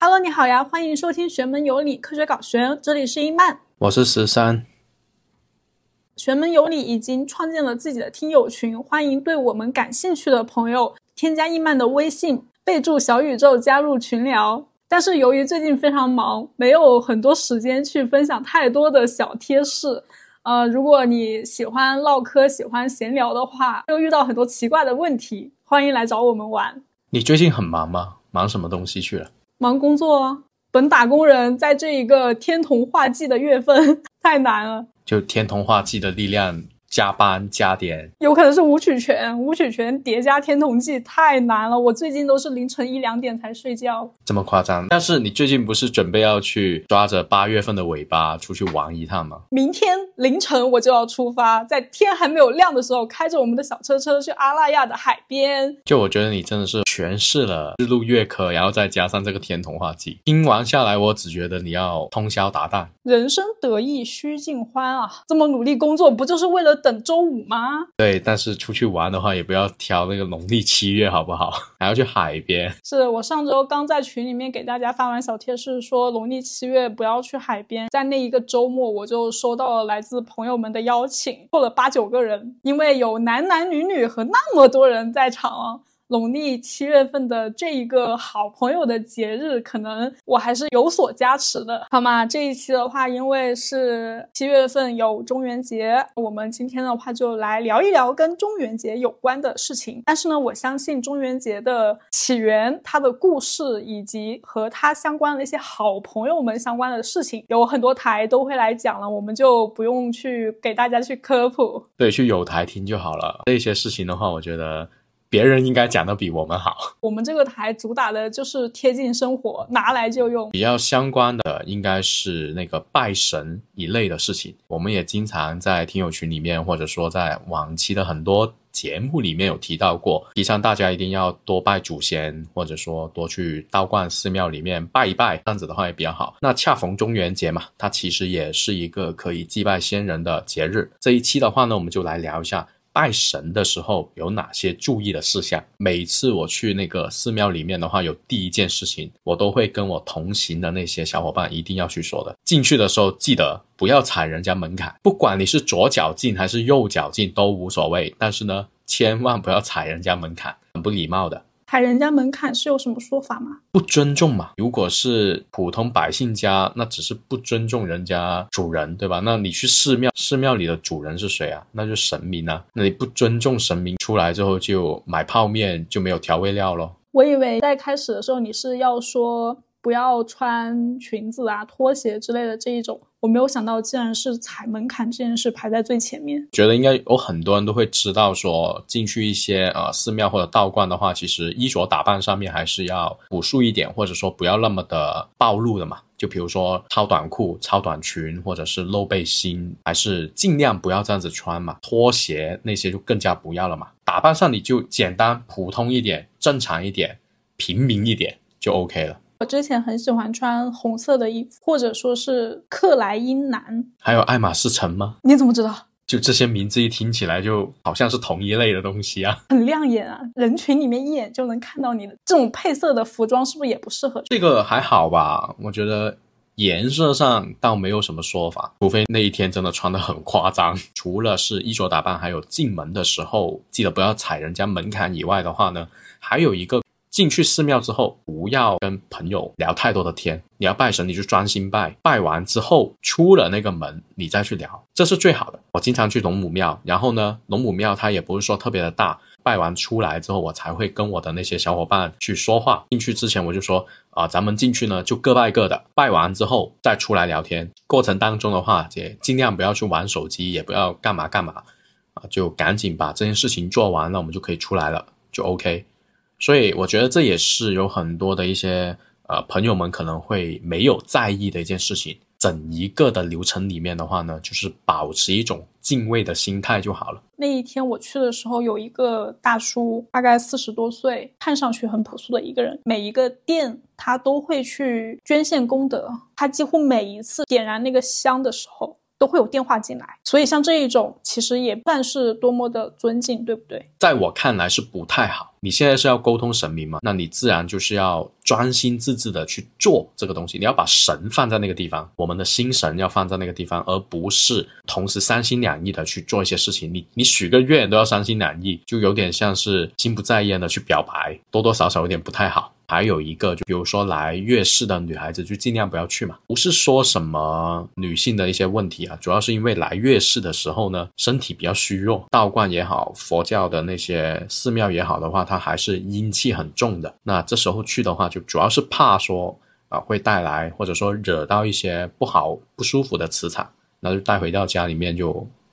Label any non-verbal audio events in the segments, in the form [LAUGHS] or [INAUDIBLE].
Hello，你好呀，欢迎收听《玄门有理，科学搞玄》，这里是一曼，我是十三。玄门有理已经创建了自己的听友群，欢迎对我们感兴趣的朋友添加一曼的微信，备注小宇宙加入群聊。但是由于最近非常忙，没有很多时间去分享太多的小贴士。呃，如果你喜欢唠嗑、喜欢闲聊的话，又遇到很多奇怪的问题，欢迎来找我们玩。你最近很忙吗？忙什么东西去了？忙工作啊！本打工人在这一个天童化忌的月份 [LAUGHS] 太难了。就天童化忌的力量。加班加点，有可能是武曲拳，武曲拳叠加天童记太难了。我最近都是凌晨一两点才睡觉，这么夸张？但是你最近不是准备要去抓着八月份的尾巴出去玩一趟吗？明天凌晨我就要出发，在天还没有亮的时候，开着我们的小车车去阿那亚的海边。就我觉得你真的是诠释了日入月科，然后再加上这个天童话记，听完下来，我只觉得你要通宵达旦。人生得意须尽欢啊！这么努力工作，不就是为了等周五吗？对，但是出去玩的话，也不要挑那个农历七月，好不好？[LAUGHS] 还要去海边。是我上周刚在群里面给大家发完小贴士，说农历七月不要去海边。在那一个周末，我就收到了来自朋友们的邀请，凑了八九个人，因为有男男女女和那么多人在场。农历七月份的这一个好朋友的节日，可能我还是有所加持的，好吗？这一期的话，因为是七月份有中元节，我们今天的话就来聊一聊跟中元节有关的事情。但是呢，我相信中元节的起源、它的故事以及和它相关的一些好朋友们相关的事情，有很多台都会来讲了，我们就不用去给大家去科普，对，去有台听就好了。这些事情的话，我觉得。别人应该讲的比我们好。我们这个台主打的就是贴近生活，拿来就用。比较相关的应该是那个拜神一类的事情。我们也经常在听友群里面，或者说在往期的很多节目里面有提到过，提倡大家一定要多拜祖先，或者说多去道观寺庙里面拜一拜，这样子的话也比较好。那恰逢中元节嘛，它其实也是一个可以祭拜先人的节日。这一期的话呢，我们就来聊一下。拜神的时候有哪些注意的事项？每次我去那个寺庙里面的话，有第一件事情，我都会跟我同行的那些小伙伴一定要去说的。进去的时候记得不要踩人家门槛，不管你是左脚进还是右脚进都无所谓，但是呢，千万不要踩人家门槛，很不礼貌的。踩人家门槛是有什么说法吗？不尊重嘛。如果是普通百姓家，那只是不尊重人家主人，对吧？那你去寺庙，寺庙里的主人是谁啊？那就神明啊。那你不尊重神明，出来之后就买泡面就没有调味料咯。我以为在开始的时候你是要说不要穿裙子啊、拖鞋之类的这一种。我没有想到，竟然是踩门槛这件事排在最前面。觉得应该有很多人都会知道，说进去一些呃寺庙或者道观的话，其实衣着打扮上面还是要朴素一点，或者说不要那么的暴露的嘛。就比如说超短裤、超短裙，或者是露背心，还是尽量不要这样子穿嘛。拖鞋那些就更加不要了嘛。打扮上你就简单、普通一点、正常一点、平民一点就 OK 了。我之前很喜欢穿红色的衣服，或者说是克莱因蓝，还有爱马仕橙吗？你怎么知道？就这些名字一听起来就好像是同一类的东西啊，很亮眼啊，人群里面一眼就能看到你的这种配色的服装，是不是也不适合？这个还好吧，我觉得颜色上倒没有什么说法，除非那一天真的穿的很夸张。除了是衣着打扮，还有进门的时候记得不要踩人家门槛以外的话呢，还有一个。进去寺庙之后，不要跟朋友聊太多的天。你要拜神，你就专心拜。拜完之后，出了那个门，你再去聊，这是最好的。我经常去龙母庙，然后呢，龙母庙它也不是说特别的大。拜完出来之后，我才会跟我的那些小伙伴去说话。进去之前我就说啊，咱们进去呢就各拜各的。拜完之后再出来聊天。过程当中的话，也尽量不要去玩手机，也不要干嘛干嘛啊，就赶紧把这件事情做完了，我们就可以出来了，就 OK。所以我觉得这也是有很多的一些呃朋友们可能会没有在意的一件事情。整一个的流程里面的话呢，就是保持一种敬畏的心态就好了。那一天我去的时候，有一个大叔，大概四十多岁，看上去很朴素的一个人。每一个店他都会去捐献功德，他几乎每一次点燃那个香的时候。都会有电话进来，所以像这一种其实也算是多么的尊敬，对不对？在我看来是不太好。你现在是要沟通神明嘛？那你自然就是要专心致志的去做这个东西。你要把神放在那个地方，我们的心神要放在那个地方，而不是同时三心两意的去做一些事情。你你许个愿都要三心两意，就有点像是心不在焉的去表白，多多少少有点不太好。还有一个，就比如说来月事的女孩子，就尽量不要去嘛。不是说什么女性的一些问题啊，主要是因为来月事的时候呢，身体比较虚弱。道观也好，佛教的那些寺庙也好的话，它还是阴气很重的。那这时候去的话，就主要是怕说啊，会带来或者说惹到一些不好不舒服的磁场，那就带回到家里面就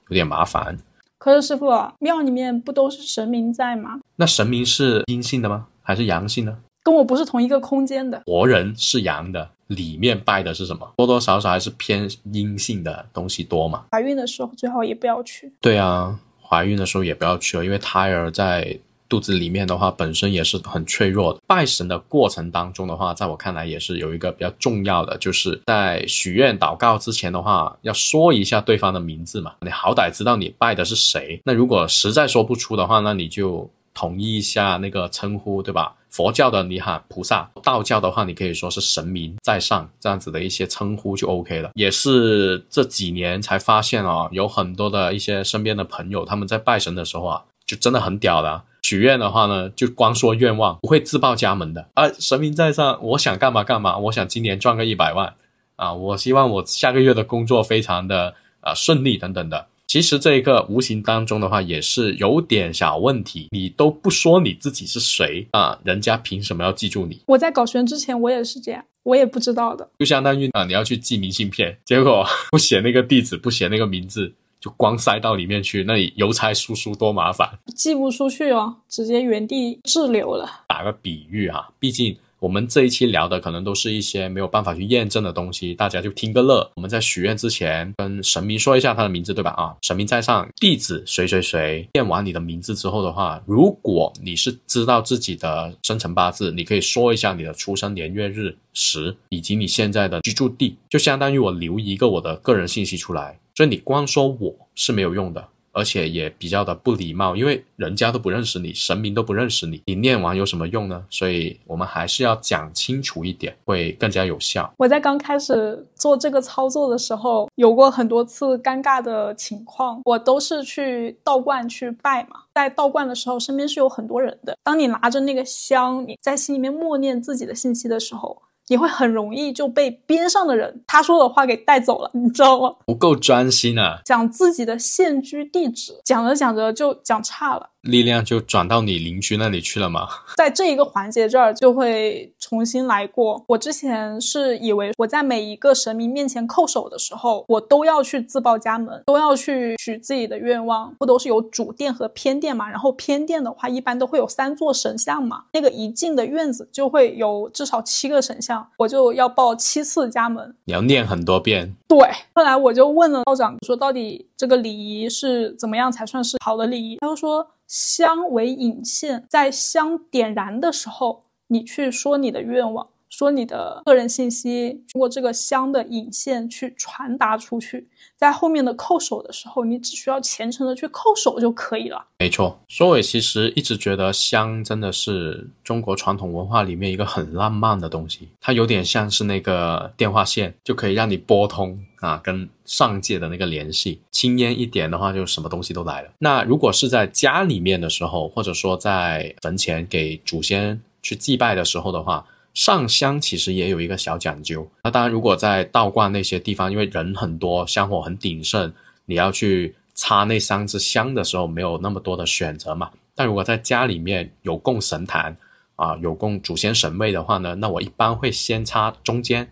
有点麻烦。可是师傅，庙里面不都是神明在吗？那神明是阴性的吗？还是阳性的？跟我不是同一个空间的，活人是阳的，里面拜的是什么？多多少少还是偏阴性的东西多嘛。怀孕的时候最好也不要去。对啊，怀孕的时候也不要去了，因为胎儿在肚子里面的话，本身也是很脆弱的。拜神的过程当中的话，在我看来也是有一个比较重要的，就是在许愿祷告之前的话，要说一下对方的名字嘛，你好歹知道你拜的是谁。那如果实在说不出的话，那你就统一一下那个称呼，对吧？佛教的你喊菩萨，道教的话你可以说是神明在上，这样子的一些称呼就 OK 了。也是这几年才发现哦，有很多的一些身边的朋友，他们在拜神的时候啊，就真的很屌的。许愿的话呢，就光说愿望，不会自报家门的啊。神明在上，我想干嘛干嘛，我想今年赚个一百万啊，我希望我下个月的工作非常的啊顺利等等的。其实这一个无形当中的话，也是有点小问题。你都不说你自己是谁啊，人家凭什么要记住你？我在搞玄之前，我也是这样，我也不知道的。就相当于啊，你要去寄明信片，[LAUGHS] 结果不写那个地址，不写那个名字，就光塞到里面去，那你邮差叔叔多麻烦，寄不出去哦，直接原地滞留了。打个比喻哈，毕竟。我们这一期聊的可能都是一些没有办法去验证的东西，大家就听个乐。我们在许愿之前跟神明说一下他的名字，对吧？啊，神明在上，弟子谁谁谁。念完你的名字之后的话，如果你是知道自己的生辰八字，你可以说一下你的出生年月日时以及你现在的居住地，就相当于我留一个我的个人信息出来。所以你光说我是没有用的。而且也比较的不礼貌，因为人家都不认识你，神明都不认识你，你念完有什么用呢？所以我们还是要讲清楚一点，会更加有效。我在刚开始做这个操作的时候，有过很多次尴尬的情况，我都是去道观去拜嘛，在道观的时候，身边是有很多人的。当你拿着那个香，你在心里面默念自己的信息的时候。你会很容易就被边上的人他说的话给带走了，你知道吗？不够专心啊！讲自己的现居地址，讲着讲着就讲差了。力量就转到你邻居那里去了吗？在这一个环节这儿就会重新来过。我之前是以为我在每一个神明面前叩首的时候，我都要去自报家门，都要去许自己的愿望。不都是有主殿和偏殿嘛？然后偏殿的话，一般都会有三座神像嘛。那个一进的院子就会有至少七个神像，我就要报七次家门。你要念很多遍。对。后来我就问了道长，说到底这个礼仪是怎么样才算是好的礼仪？他就说。香为引线，在香点燃的时候，你去说你的愿望，说你的个人信息，通过这个香的引线去传达出去。在后面的叩首的时候，你只需要虔诚的去叩首就可以了。没错，说伟其实一直觉得香真的是中国传统文化里面一个很浪漫的东西，它有点像是那个电话线，就可以让你拨通啊，跟上界的那个联系。轻烟一点的话，就什么东西都来了。那如果是在家里面的时候，或者说在坟前给祖先去祭拜的时候的话。上香其实也有一个小讲究。那当然，如果在道观那些地方，因为人很多，香火很鼎盛，你要去插那三支香的时候，没有那么多的选择嘛。但如果在家里面有供神坛啊，有供祖先神位的话呢，那我一般会先插中间，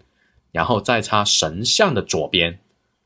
然后再插神像的左边。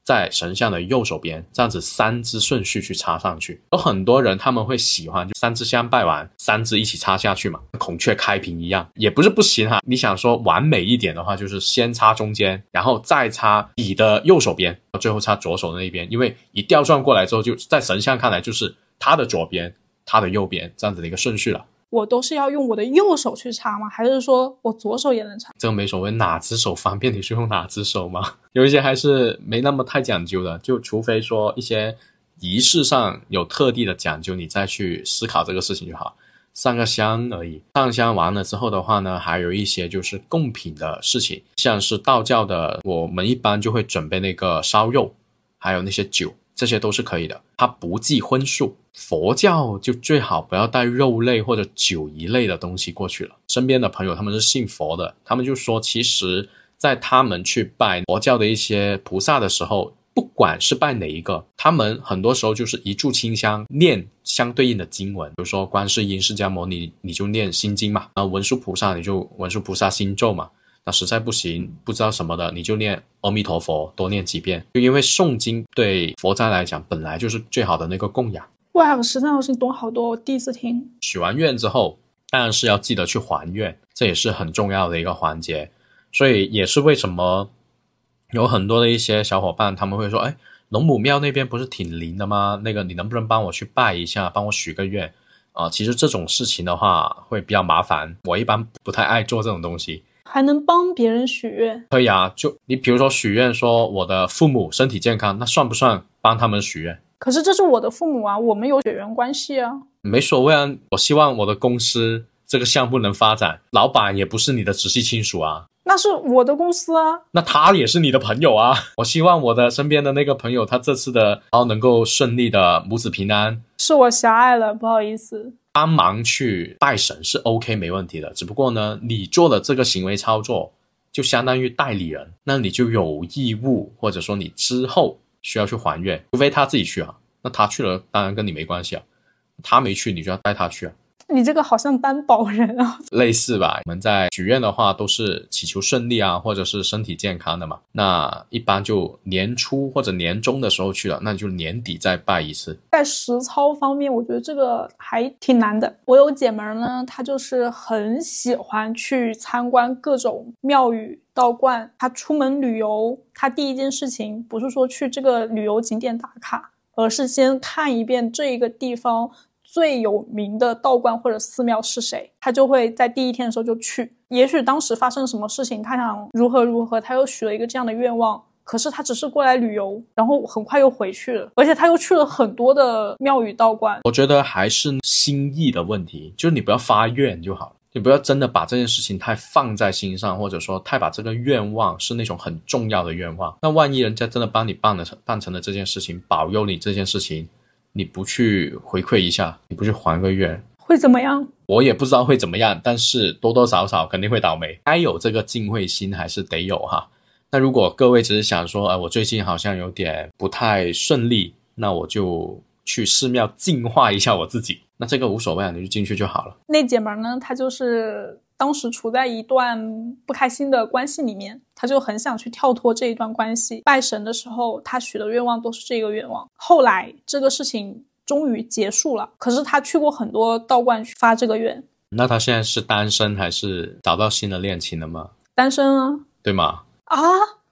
在神像的右手边，这样子三支顺序去插上去。有很多人他们会喜欢，就三支香拜完，三支一起插下去嘛，孔雀开屏一样，也不是不行哈。你想说完美一点的话，就是先插中间，然后再插你的右手边，最后插左手的那边，因为一调转过来之后，就在神像看来就是他的左边，他的右边这样子的一个顺序了。我都是要用我的右手去插吗？还是说我左手也能插？这个没所谓，哪只手方便你就用哪只手嘛。[LAUGHS] 有一些还是没那么太讲究的，就除非说一些仪式上有特地的讲究，你再去思考这个事情就好。上个香而已，上香完了之后的话呢，还有一些就是贡品的事情，像是道教的，我们一般就会准备那个烧肉，还有那些酒，这些都是可以的，它不计荤素。佛教就最好不要带肉类或者酒一类的东西过去了。身边的朋友他们是信佛的，他们就说，其实，在他们去拜佛教的一些菩萨的时候。不管是拜哪一个，他们很多时候就是一炷清香，念相对应的经文，比如说观世音、释迦牟尼，你就念心经嘛；啊，文殊菩萨你就文殊菩萨心咒嘛。那实在不行，不知道什么的，你就念阿弥陀佛，多念几遍。就因为诵经对佛家来讲，本来就是最好的那个供养。哇，我实在是懂好多，我第一次听。许完愿之后，当然是要记得去还愿，这也是很重要的一个环节。所以也是为什么。有很多的一些小伙伴，他们会说：“哎，龙母庙那边不是挺灵的吗？那个你能不能帮我去拜一下，帮我许个愿啊？”其实这种事情的话会比较麻烦，我一般不太爱做这种东西。还能帮别人许愿？可以啊，就你比如说许愿说我的父母身体健康，那算不算帮他们许愿？可是这是我的父母啊，我们有血缘关系啊。没所谓啊，我希望我的公司这个项目能发展，老板也不是你的直系亲属啊。那是我的公司啊，那他也是你的朋友啊。[LAUGHS] 我希望我的身边的那个朋友，他这次的然后能够顺利的母子平安。是我狭隘了，不好意思。帮忙去拜神是 OK 没问题的，只不过呢，你做的这个行为操作就相当于代理人，那你就有义务，或者说你之后需要去还愿，除非他自己去啊。那他去了，当然跟你没关系啊。他没去，你就要带他去啊。你这个好像担保人啊，[LAUGHS] 类似吧？我们在许愿的话，都是祈求顺利啊，或者是身体健康的嘛。那一般就年初或者年终的时候去了，那就年底再拜一次。在实操方面，我觉得这个还挺难的。我有姐们儿呢，她就是很喜欢去参观各种庙宇、道观。她出门旅游，她第一件事情不是说去这个旅游景点打卡，而是先看一遍这一个地方。最有名的道观或者寺庙是谁？他就会在第一天的时候就去。也许当时发生了什么事情，他想如何如何，他又许了一个这样的愿望。可是他只是过来旅游，然后很快又回去了。而且他又去了很多的庙宇道观。我觉得还是心意的问题，就是你不要发愿就好了，你不要真的把这件事情太放在心上，或者说太把这个愿望是那种很重要的愿望。那万一人家真的帮你办了办成了这件事情，保佑你这件事情。你不去回馈一下，你不去还个愿，会怎么样？我也不知道会怎么样，但是多多少少肯定会倒霉。该有这个敬畏心还是得有哈。那如果各位只是想说，呃，我最近好像有点不太顺利，那我就去寺庙净化一下我自己，那这个无所谓啊，你就进去就好了。那姐们呢，她就是。当时处在一段不开心的关系里面，他就很想去跳脱这一段关系。拜神的时候，他许的愿望都是这个愿望。后来这个事情终于结束了，可是他去过很多道观去发这个愿。那他现在是单身还是找到新的恋情了吗？单身啊，对吗？啊。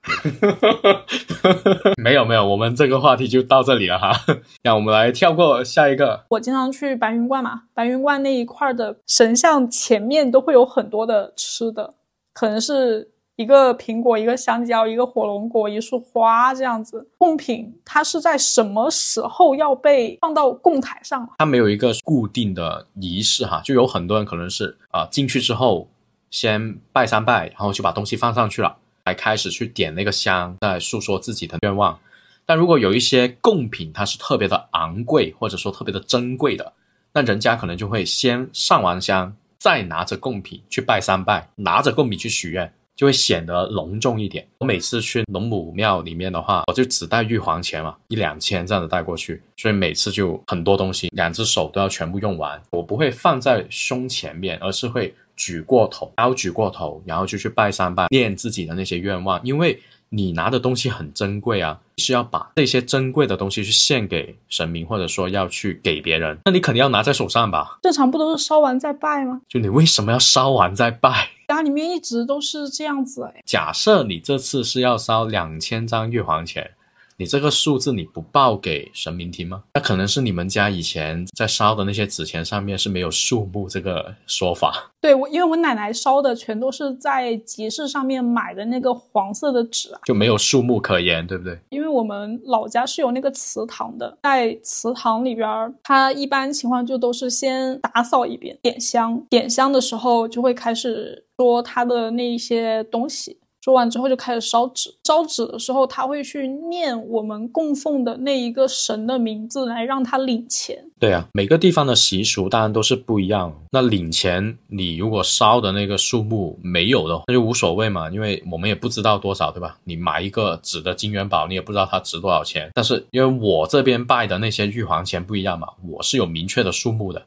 [LAUGHS] 没有没有，我们这个话题就到这里了哈。[LAUGHS] 让我们来跳过下一个。我经常去白云观嘛，白云观那一块的神像前面都会有很多的吃的，可能是一个苹果、一个香蕉、一个火龙果、一束花这样子。贡品它是在什么时候要被放到供台上？它没有一个固定的仪式哈，就有很多人可能是啊进去之后先拜三拜，然后就把东西放上去了。才开始去点那个香，在诉说自己的愿望。但如果有一些贡品，它是特别的昂贵，或者说特别的珍贵的，那人家可能就会先上完香，再拿着贡品去拜三拜，拿着贡品去许愿，就会显得隆重一点。我每次去龙母庙里面的话，我就只带玉皇钱嘛，一两千这样子带过去，所以每次就很多东西，两只手都要全部用完。我不会放在胸前面，而是会。举过头，然后举过头，然后就去拜三拜，念自己的那些愿望。因为你拿的东西很珍贵啊，是要把这些珍贵的东西去献给神明，或者说要去给别人，那你肯定要拿在手上吧？正常不都是烧完再拜吗？就你为什么要烧完再拜？家里面一直都是这样子哎。假设你这次是要烧两千张玉皇钱，你这个数字你不报给神明听吗？那可能是你们家以前在烧的那些纸钱上面是没有数目这个说法。[LAUGHS] 对，我因为我奶奶烧的全都是在集市上面买的那个黄色的纸啊，就没有数目可言，对不对？因为我们老家是有那个祠堂的，在祠堂里边儿，它一般情况就都是先打扫一遍，点香，点香的时候就会开始说它的那一些东西。说完之后就开始烧纸，烧纸的时候他会去念我们供奉的那一个神的名字来让他领钱。对啊，每个地方的习俗当然都是不一样。那领钱，你如果烧的那个数目没有的，那就无所谓嘛，因为我们也不知道多少，对吧？你买一个纸的金元宝，你也不知道它值多少钱。但是因为我这边拜的那些玉皇钱不一样嘛，我是有明确的数目的，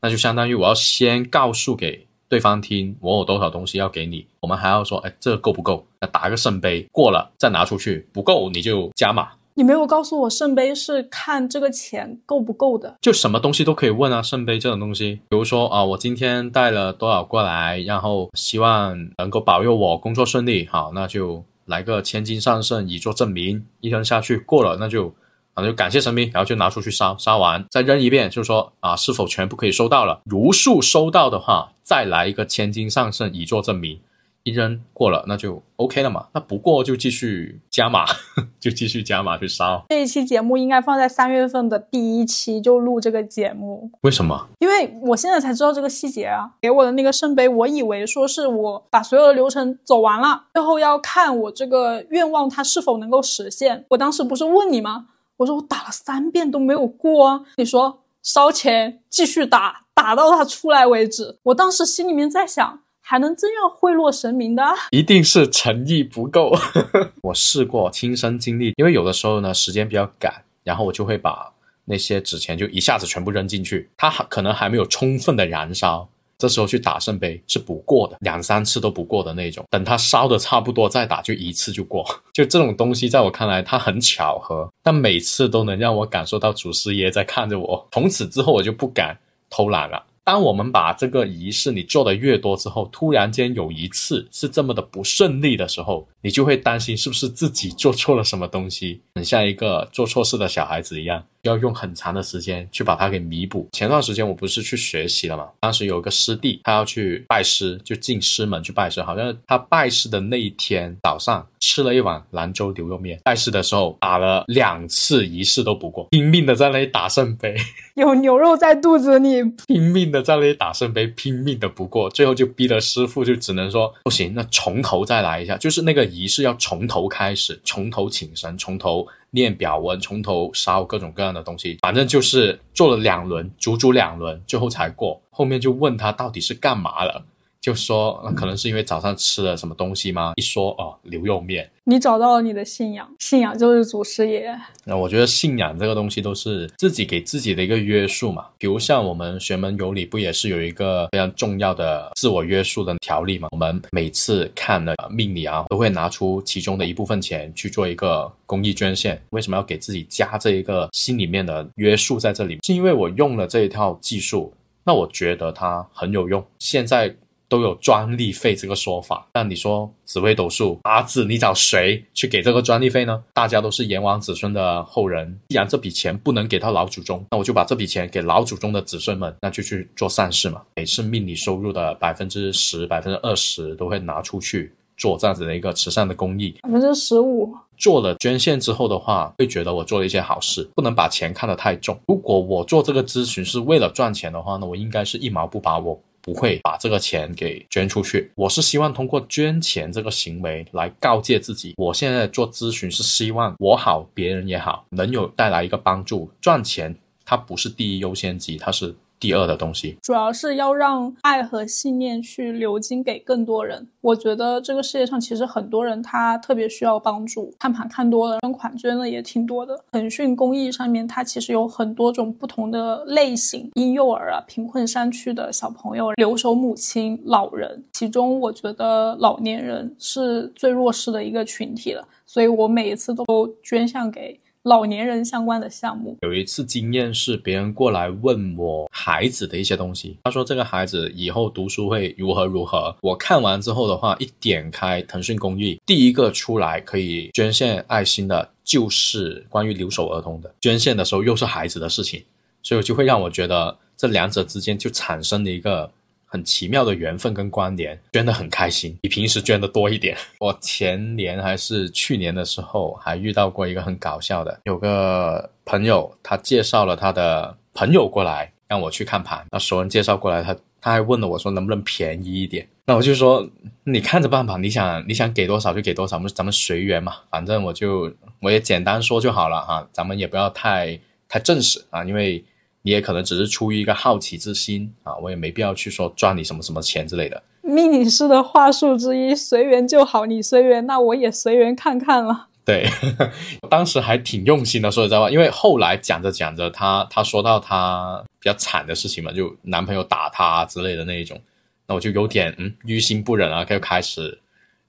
那就相当于我要先告诉给。对方听我有多少东西要给你，我们还要说，哎，这个够不够？那打个圣杯，过了再拿出去，不够你就加码。你没有告诉我圣杯是看这个钱够不够的，就什么东西都可以问啊。圣杯这种东西，比如说啊，我今天带了多少过来，然后希望能够保佑我工作顺利，好，那就来个千金上圣以作证明，一扔下去过了，那就。啊，就感谢神明，然后就拿出去烧，烧完再扔一遍，就是说啊，是否全部可以收到了？如数收到的话，再来一个千金上圣以作证明。一扔过了，那就 OK 了嘛。那不过就继续加码，[LAUGHS] 就继续加码去烧。这一期节目应该放在三月份的第一期就录这个节目。为什么？因为我现在才知道这个细节啊。给我的那个圣杯，我以为说是我把所有的流程走完了，最后要看我这个愿望它是否能够实现。我当时不是问你吗？我说我打了三遍都没有过啊！你说烧钱继续打，打到他出来为止。我当时心里面在想，还能这样贿赂神明的？一定是诚意不够。[LAUGHS] 我试过亲身经历，因为有的时候呢时间比较赶，然后我就会把那些纸钱就一下子全部扔进去，它还可能还没有充分的燃烧。这时候去打圣杯是不过的，两三次都不过的那种。等它烧的差不多再打，就一次就过。就这种东西，在我看来，它很巧合，但每次都能让我感受到祖师爷在看着我。从此之后，我就不敢偷懒了。当我们把这个仪式你做的越多之后，突然间有一次是这么的不顺利的时候，你就会担心是不是自己做错了什么东西，很像一个做错事的小孩子一样。要用很长的时间去把它给弥补。前段时间我不是去学习了嘛？当时有个师弟，他要去拜师，就进师门去拜师。好像他拜师的那一天早上吃了一碗兰州牛肉面。拜师的时候打了两次仪式都不过，拼命的在那里打圣杯，[LAUGHS] 有牛肉在肚子里，拼命的在那里打圣杯，拼命的不过，最后就逼得师傅就只能说不行，那从头再来一下，就是那个仪式要从头开始，从头请神，从头。念表文，从头烧各种各样的东西，反正就是做了两轮，足足两轮，最后才过。后面就问他到底是干嘛了。就说那可能是因为早上吃了什么东西吗？一说哦，牛肉面。你找到了你的信仰，信仰就是祖师爷。那我觉得信仰这个东西都是自己给自己的一个约束嘛。比如像我们玄门有礼，不也是有一个非常重要的自我约束的条例嘛？我们每次看了命理啊，都会拿出其中的一部分钱去做一个公益捐献。为什么要给自己加这一个心里面的约束在这里？是因为我用了这一套技术，那我觉得它很有用。现在。都有专利费这个说法，那你说紫微斗数八字，你找谁去给这个专利费呢？大家都是炎王子孙的后人，既然这笔钱不能给到老祖宗，那我就把这笔钱给老祖宗的子孙们，那就去做善事嘛。每次命理收入的百分之十、百分之二十都会拿出去做这样子的一个慈善的公益，百分之十五做了捐献之后的话，会觉得我做了一些好事，不能把钱看得太重。如果我做这个咨询是为了赚钱的话，那我应该是一毛不拔我。不会把这个钱给捐出去。我是希望通过捐钱这个行为来告诫自己，我现在做咨询是希望我好，别人也好，能有带来一个帮助。赚钱它不是第一优先级，它是。第二的东西，主要是要让爱和信念去流经给更多人。我觉得这个世界上其实很多人他特别需要帮助，看盘看多了，捐款捐的也挺多的。腾讯公益上面它其实有很多种不同的类型，婴幼儿啊，贫困山区的小朋友，留守母亲，老人。其中我觉得老年人是最弱势的一个群体了，所以我每一次都捐向给。老年人相关的项目，有一次经验是别人过来问我孩子的一些东西，他说这个孩子以后读书会如何如何。我看完之后的话，一点开腾讯公益，第一个出来可以捐献爱心的就是关于留守儿童的，[LAUGHS] 捐献的时候又是孩子的事情，所以就会让我觉得这两者之间就产生了一个很奇妙的缘分跟关联，捐的很开心，比平时捐的多一点。[LAUGHS] 我前年还是去年的时候还遇到过一个很搞笑的，有个朋友他介绍了他的朋友过来让我去看盘，那熟人介绍过来，他他还问了我说能不能便宜一点。那我就说，你看着办吧，你想你想给多少就给多少，我们咱们随缘嘛，反正我就我也简单说就好了哈，咱们也不要太太正式啊，因为你也可能只是出于一个好奇之心啊，我也没必要去说赚你什么什么钱之类的。命理师的话术之一，随缘就好，你随缘，那我也随缘看看了。对，[LAUGHS] 当时还挺用心的，说实在话，因为后来讲着讲着，他他说到他比较惨的事情嘛，就男朋友打他之类的那一种。那我就有点嗯于心不忍啊，就开始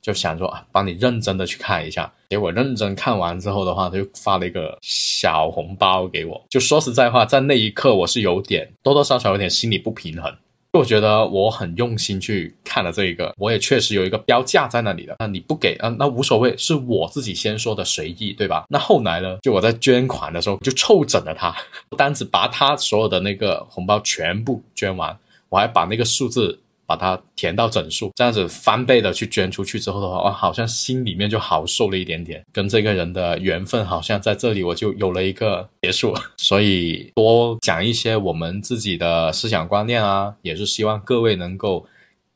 就想说啊，帮你认真的去看一下。结果认真看完之后的话，他就发了一个小红包给我。就说实在话，在那一刻我是有点多多少少有点心理不平衡。就我觉得我很用心去看了这一个，我也确实有一个标价在那里的。那你不给啊，那无所谓，是我自己先说的随意，对吧？那后来呢，就我在捐款的时候就凑整了他，[LAUGHS] 单只把他所有的那个红包全部捐完，我还把那个数字。把它填到整数，这样子翻倍的去捐出去之后的话，哇，好像心里面就好受了一点点。跟这个人的缘分好像在这里我就有了一个结束。[LAUGHS] 所以多讲一些我们自己的思想观念啊，也是希望各位能够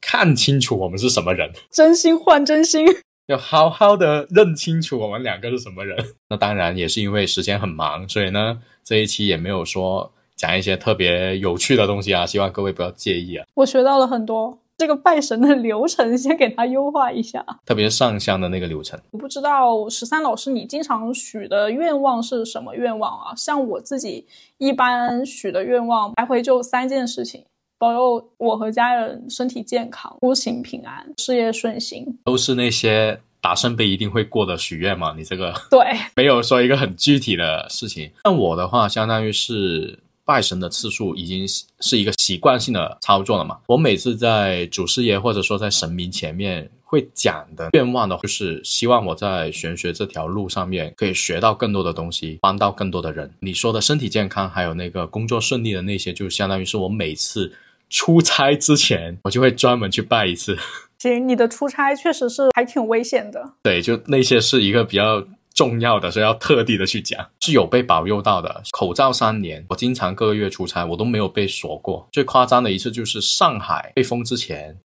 看清楚我们是什么人，[LAUGHS] 真心换真心，[LAUGHS] 要好好的认清楚我们两个是什么人。那当然也是因为时间很忙，所以呢这一期也没有说。讲一些特别有趣的东西啊，希望各位不要介意啊。我学到了很多，这个拜神的流程先给他优化一下，特别是上香的那个流程。我不知道十三老师你经常许的愿望是什么愿望啊？像我自己一般许的愿望，来回就三件事情：保佑我和家人身体健康、出行平安、事业顺心。都是那些打圣杯一定会过的许愿嘛？你这个对，[LAUGHS] 没有说一个很具体的事情。像我的话，相当于是。拜神的次数已经是一个习惯性的操作了嘛？我每次在祖师爷或者说在神明前面会讲的愿望呢，就是希望我在玄学这条路上面可以学到更多的东西，帮到更多的人。你说的身体健康，还有那个工作顺利的那些，就相当于是我每次出差之前，我就会专门去拜一次。行，你的出差确实是还挺危险的。对，就那些是一个比较。重要的，是要特地的去讲，是有被保佑到的。口罩三年，我经常各个月出差，我都没有被锁过。最夸张的一次就是上海被封之前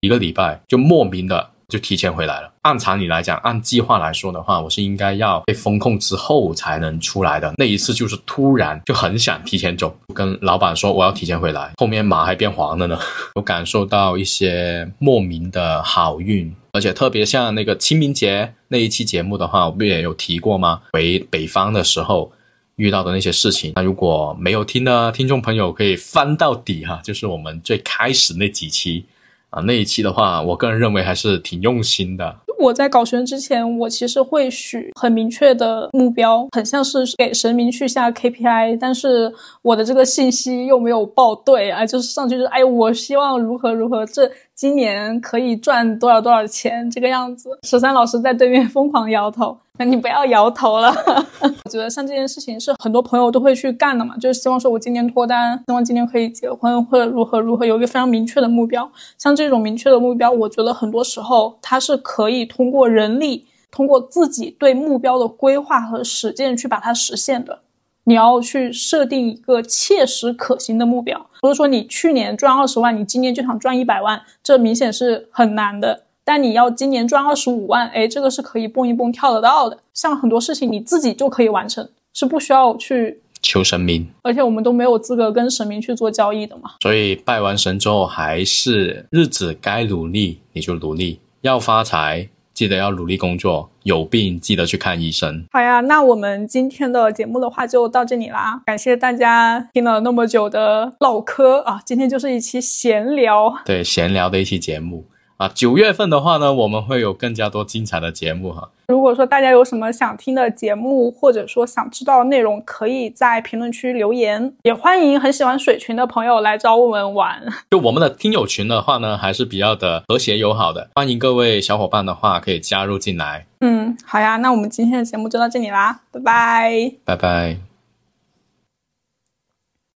一个礼拜，就莫名的。就提前回来了。按常理来讲，按计划来说的话，我是应该要被封控之后才能出来的。那一次就是突然就很想提前走，跟老板说我要提前回来。后面马还变黄了呢。[LAUGHS] 我感受到一些莫名的好运，而且特别像那个清明节那一期节目的话，我不也有提过吗？回北方的时候遇到的那些事情。那如果没有听的听众朋友，可以翻到底哈，就是我们最开始那几期。啊，那一期的话，我个人认为还是挺用心的。我在搞玄之前，我其实会许很明确的目标，很像是给神明去下 KPI，但是我的这个信息又没有报对啊，就是上去就是哎，我希望如何如何，这今年可以赚多少多少钱这个样子。十三老师在对面疯狂摇头。那你不要摇头了。[LAUGHS] 我觉得像这件事情是很多朋友都会去干的嘛，就是希望说我今年脱单，希望今年可以结婚或者如何如何，有一个非常明确的目标。像这种明确的目标，我觉得很多时候它是可以通过人力，通过自己对目标的规划和实践去把它实现的。你要去设定一个切实可行的目标，不是说你去年赚二十万，你今年就想赚一百万，这明显是很难的。但你要今年赚二十五万，哎，这个是可以蹦一蹦跳得到的。像很多事情你自己就可以完成，是不需要去求神明。而且我们都没有资格跟神明去做交易的嘛。所以拜完神之后，还是日子该努力你就努力，要发财记得要努力工作，有病记得去看医生。好呀，那我们今天的节目的话就到这里啦，感谢大家听了那么久的唠嗑啊，今天就是一期闲聊，对闲聊的一期节目。啊，九月份的话呢，我们会有更加多精彩的节目哈。如果说大家有什么想听的节目，或者说想知道的内容，可以在评论区留言。也欢迎很喜欢水群的朋友来找我们玩。[LAUGHS] 就我们的听友群的话呢，还是比较的和谐友好的，欢迎各位小伙伴的话可以加入进来。嗯，好呀，那我们今天的节目就到这里啦，拜拜，拜拜。